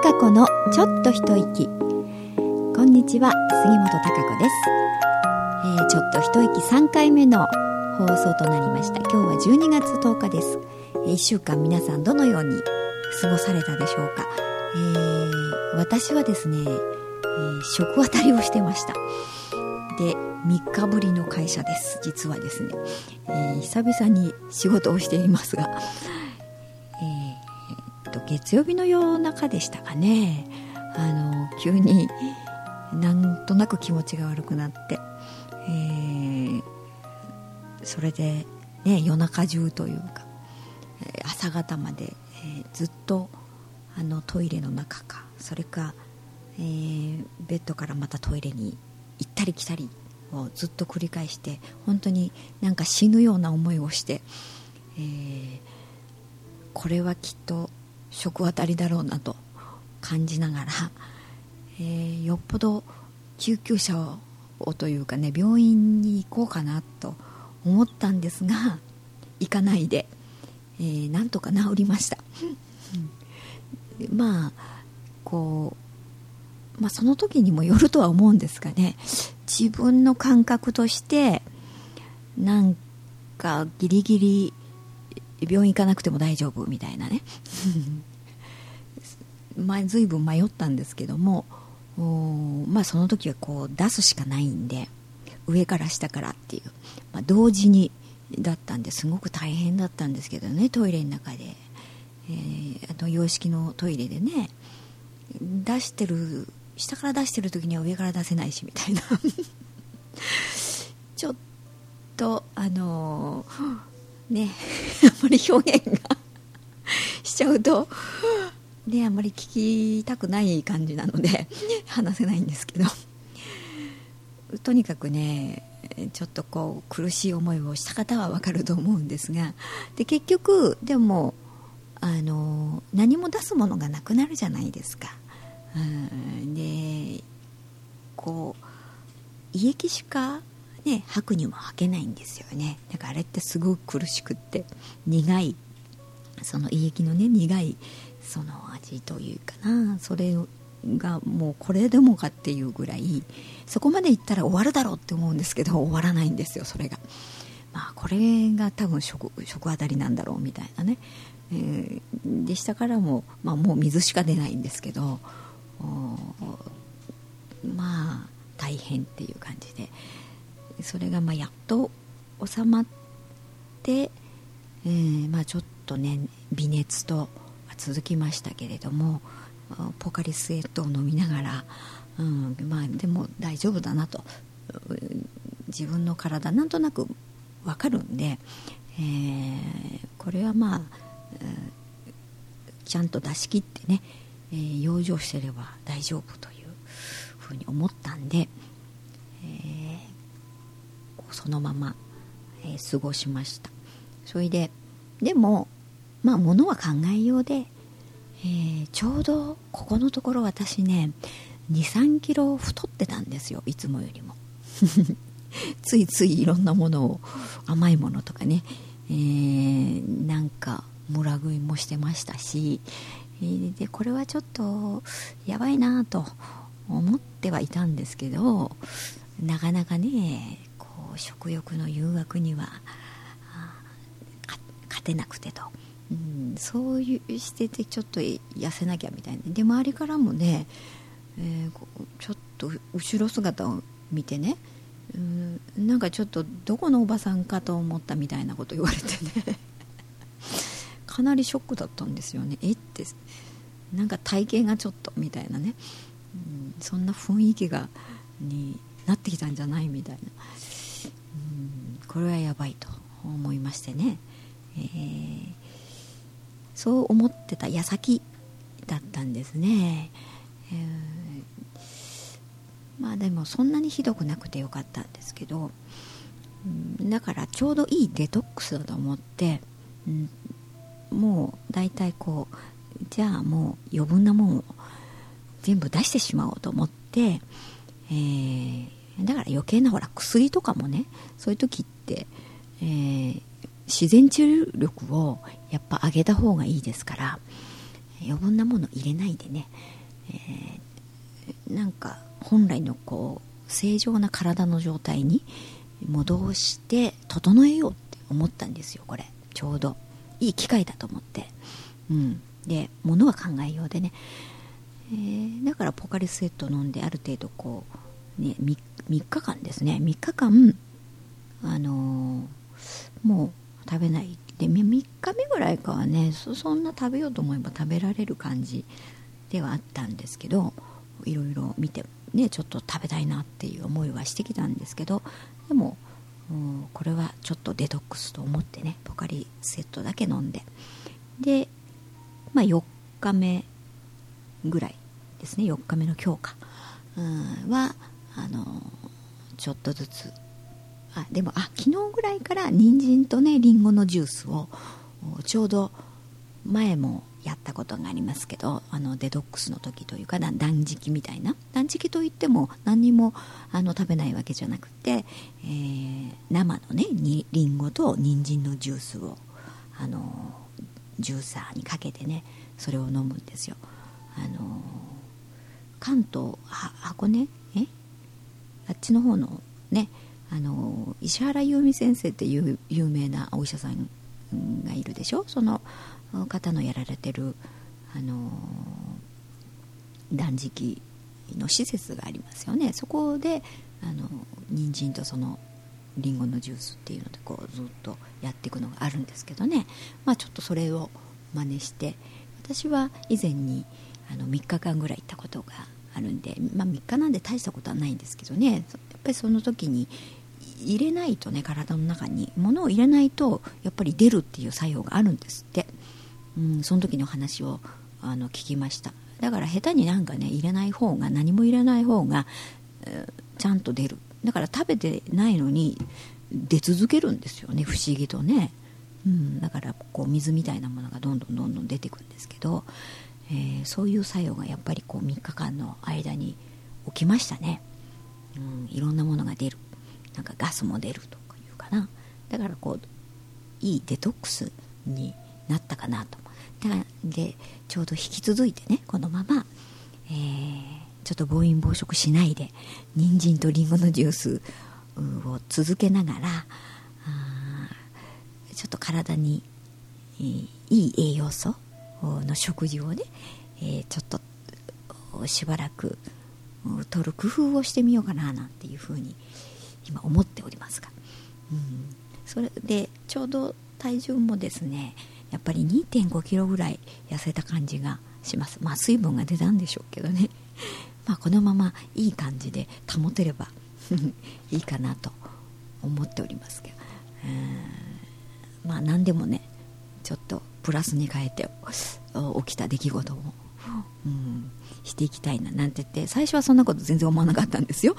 貴子のちょっと一息。こんにちは杉本貴子です、えー、ちょっと一息3回目の放送となりました。今日は12月10日です、えー、1週間皆さんどのように過ごされたでしょうか、えー、私はですね、えー、食当たりをしてました。で3日ぶりの会社です。実はですね、えー、久々に仕事をしていますが。月曜日の夜中でしたかね。あの急になんとなく気持ちが悪くなって、えー、それで、ね、夜中中というか朝方まで、えー、ずっとあのトイレの中か。それか、えー、ベッドからまたトイレに行ったり来たりをずっと繰り返して本当になんか死ぬような思いをして、えー、これはきっと食当たりだろうなと感じながら、えー、よっぽど救急車をというかね病院に行こうかなと思ったんですが行かないで、えー、なんとか治りました。まあこう、まあ、その時にもよるとは思うんですがね。自分の感覚としてなんかギリギリ病院行かなくても大丈夫みたいなね。前随分迷ったんですけどもまあその時はこう出すしかないんで上から下からっていう、まあ、同時にだったんですごく大変だったんですけどねトイレの中で、えー、あの洋式のトイレでね出してる下から出してる時には上から出せないしみたいな。ちょっとあのー、ね あんまり表現がしちゃうとねあんまり聞きたくない感じなので話せないんですけどとにかくねちょっとこう苦しい思いをした方は分かると思うんですがで結局でもあの何も出すものがなくなるじゃないですか。うん、でこう胃液しか、ね、吐くにも吐けないんですよね。だからあれってすごく苦しくって苦いその胃液のね苦いその味というかな。それがもうこれでもかっていうぐらいそこまでいったら終わるだろうって思うんですけど終わらないんですよそれが。まあ、これが多分食食当たりなんだろうみたいなね、えー、でしたからも、まあ、もう水しか出ないんですけどまあ大変っていう感じで。それがまあやっと収まって、えー、まあ、ちょっとね微熱と続きましたけれどもポカリスエットを飲みながら、うんまあ、でも大丈夫だなと。自分の体なんとなく分かるんで、えー、これはまあ、えー、ちゃんと出し切ってね、えー、養生してれば大丈夫というふうに思ったんで、そのまま、え過ごしました。それででもまあ物は考えようで、えー、ちょうどここのところ私ね23キロ太ってたんですよいつもよりも。ついついいろんなものを甘いものとかね、えー、なんか村食いもしてましたし、え、でこれはちょっとやばいなと思ってはいたんですけどなかなかね食欲の誘惑には勝てなくてと。うん、そういうしててちょっと痩せなきゃみたいな。で周りからもね、えー、ちょっと後ろ姿を見てねうんなんかちょっとどこのおばさんかと思ったみたいなこと言われてね。かなりショックだったんですよね。え？って。なんか体型がちょっとみたいなね、うん、そんな雰囲気がになってきたんじゃない？みたいな、これはやばいと思いましてね、えーそう思ってた矢先だったんですね、えー、まあでもそんなにひどくなくてよかったんですけど、だからちょうどいいデトックスだと思って、うん、もう大体こうじゃあもう余分なもんを全部出してしまおうと思って、えー、だから余計なほら薬とかもねそういう時って、えー、自然治癒力をやっぱ上げた方がいいですから、余分なもの入れないでね、えー、なんか本来のこう正常な体の状態に戻して整えようって思ったんですよこれ。ちょうど。いい機会だと思って、うん、で物は考えようでね、えー、だからポカリスエット飲んである程度こう、ね、3, 3日間ですね。3日間あのー、もう食べない。で3日目ぐらいかはねそんな食べようと思えば食べられる感じではあったんですけどいろいろ見てねちょっと食べたいなっていう思いはしてきたんですけどでもこれはちょっとデトックスと思ってねポカリセットだけ飲んで。で、まあ、4日目ぐらいですね。4日目の強化。はあのちょっとずつ。あでもあ昨日ぐらいから人参とねりんごのジュースをちょうど前もやったことがありますけどあのデトックスの時というか断食みたいな。断食といっても何にもあの食べないわけじゃなくて、えー、生のねりんごと人参のジュースをあのジューサーにかけてねそれを飲むんですよ。あの関東箱根？え？あっちの方のねあの石原由美先生っていう有名なお医者さんがいるでしょ？その方のやられてるあの断食の施設がありますよね。そこであの人参とそのりんごのジュースっていうのでこうずっとやっていくのがあるんですけどね、まあ、ちょっとそれを真似して私は以前にあの3日間ぐらい行ったことがあるんで、まあ、3日なんで大したことはないんですけどね。やっぱりその時に入れないとね体の中に物を入れないとやっぱり出るっていう作用があるんですって、うん、その時の話をあの聞きました。だから下手になんかね入れない方が何も入れない方が、えー、ちゃんと出る。だから食べてないのに出続けるんですよね。不思議とね、うん、だからこう水みたいなものがどんどんどんどん出てくるんですけど、えー、そういう作用がやっぱりこう3日間の間に起きましたね、うん、いろんなものが出る。なんかガスも出るとかいうかな。だからこういいデトックスになったかなと。でちょうど引き続いてねこのまま、えー、ちょっと暴飲暴食しないで人参とりんごのジュースを続けながらちょっと体に、いい栄養素の食事をね、えー、ちょっとしばらく取る工夫をしてみようかななんていうふうに今思っておりますが、うん、それでちょうど体重もですねやっぱり2 5キロぐらい痩せた感じがします。まあ水分が出たんでしょうけどね。まあこのままいい感じで保てれば いいかなと思っておりますけどまあ何でもねちょっとプラスに変えて起きた出来事を、うん、していきたいななんて言って最初はそんなこと全然思わなかったんですよ。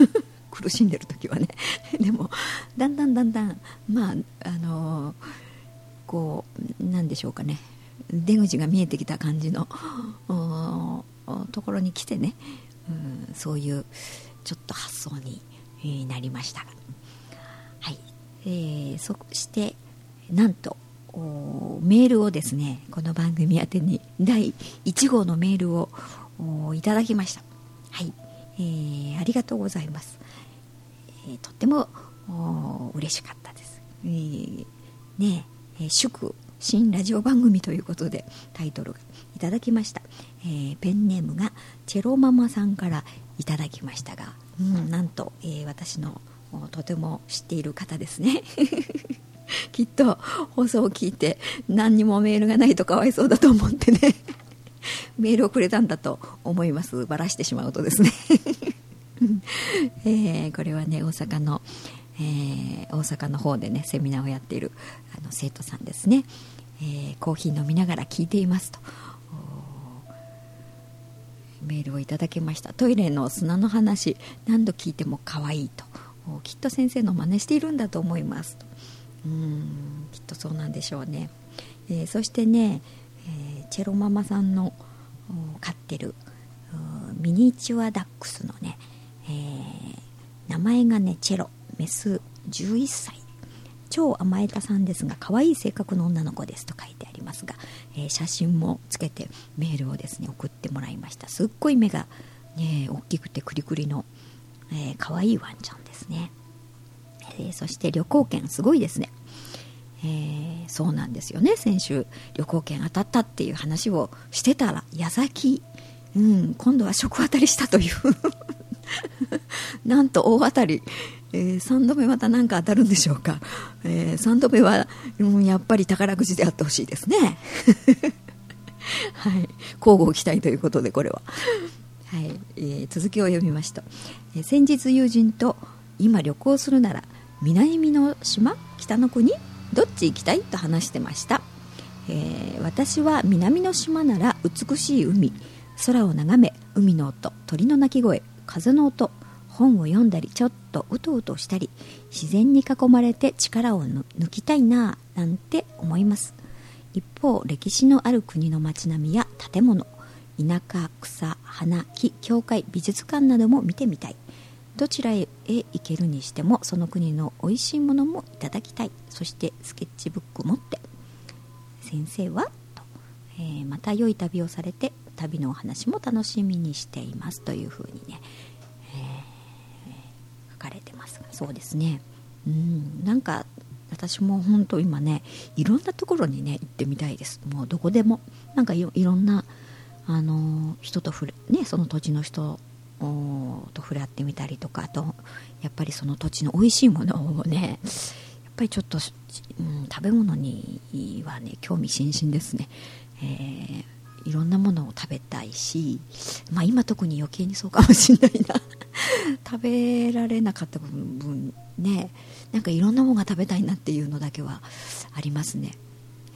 苦しんでる時はね。でもだんだんだんだんまああのー、こうなんでしょうかね。出口が見えてきた感じのところに来てね、うん、そういうちょっと発想になりました。はい、えー、そしてなんとメールをですねこの番組宛てに第1号のメールをいただきました。はい、えー、ありがとうございます。えとっても嬉しかったです。えー、ねえ祝新ラジオ番組ということでタイトルがいただきました、えー、ペンネームがチェロママさんからいただきましたが、うん、なんと、えー、私のとても知っている方ですね。きっと放送を聞いて何にもメールがないとかわいそうだと思ってね メールをくれたんだと思います。ばらしてしまうとですね。えー、これはね大阪の、えー、大阪の方でねセミナーをやっているあの生徒さんですね、えー、コーヒー飲みながら聞いていますと。メールをいただきました。トイレの砂の話何度聞いても可愛いと。きっと先生の真似しているんだと思いますと。うんきっとそうなんでしょうね、えー、そしてね、えー、チェロママさんの飼ってるミニチュアダックスのね、えー、名前がねチェロメス11歳。超甘えたさんですが可愛い性格の女の子ですと書いてありますが、え、写真もつけてメールをですね送ってもらいました。すっごい目が、ね、大きくてクリクリの、えー、かわいいワンちゃんですね、え、そして旅行券すごいですね。えー、そうなんですよね。先週旅行券当たったっていう話をしてたら矢先、うん、今度は食当たりしたという。なんと大当たり、えー、3度目また何か当たるんでしょうか、えー、3度目は、うん、やっぱり宝くじであってほしいですね。はい、交互期待ということでこれは、はい。えー、続きを読みますと、えー、先日友人と今旅行するなら南の島？北の国？どっち行きたい？と話してました、えー、私は南の島なら美しい海。空を眺め海の音鳥の鳴き声風の音。本を読んだりちょっとうとうとしたり自然に囲まれて力を抜きたいななんて思います。一方歴史のある国の街並みや建物田舎草花木教会美術館なども見てみたい。どちらへ行けるにしてもその国の美味しいものもいただきたい。そしてスケッチブック持って。先生はと、えー、また良い旅をされて旅のお話も楽しみにしています。というふうにね、えー、書かれてます。がそうですね。うん。なんか私も本当今ねいろんなところにね行ってみたいです。もうどこでも。なんかいろんなあの人と触れねその土地の人と触れ合ってみたりとかあとやっぱりその土地の美味しいものをねやっぱりちょっと、うん、食べ物にはね興味津々ですね、えー、いろんなものを食べたいし、まあ、今特に余計にそうかもしれないな。食べられなかった分ねなんかいろんなものが食べたいなっていうのだけはありますね、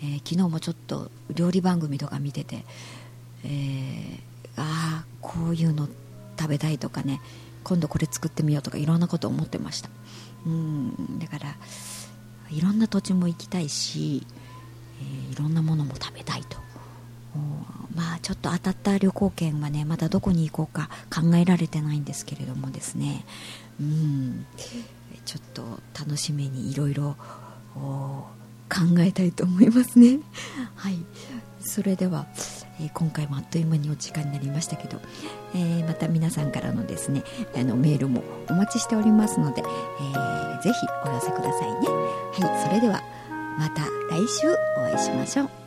えー、昨日もちょっと料理番組とか見てて、えー、ああこういうのって食べたいとかね今度これ作ってみようとかいろんなこと思ってました。うんだからいろんな土地も行きたいし、えー、いろんなものも食べたいと。まあちょっと当たった旅行券はねまだどこに行こうか考えられてないんですけれどもですね。うんちょっと楽しみにいろいろ考えたいと思いますね。はい。それではえ、今回もあっという間にお時間になりましたけど、えー、また皆さんからのですねあのメールもお待ちしておりますので、えー、ぜひお寄せくださいね。はい。それではまた来週お会いしましょう。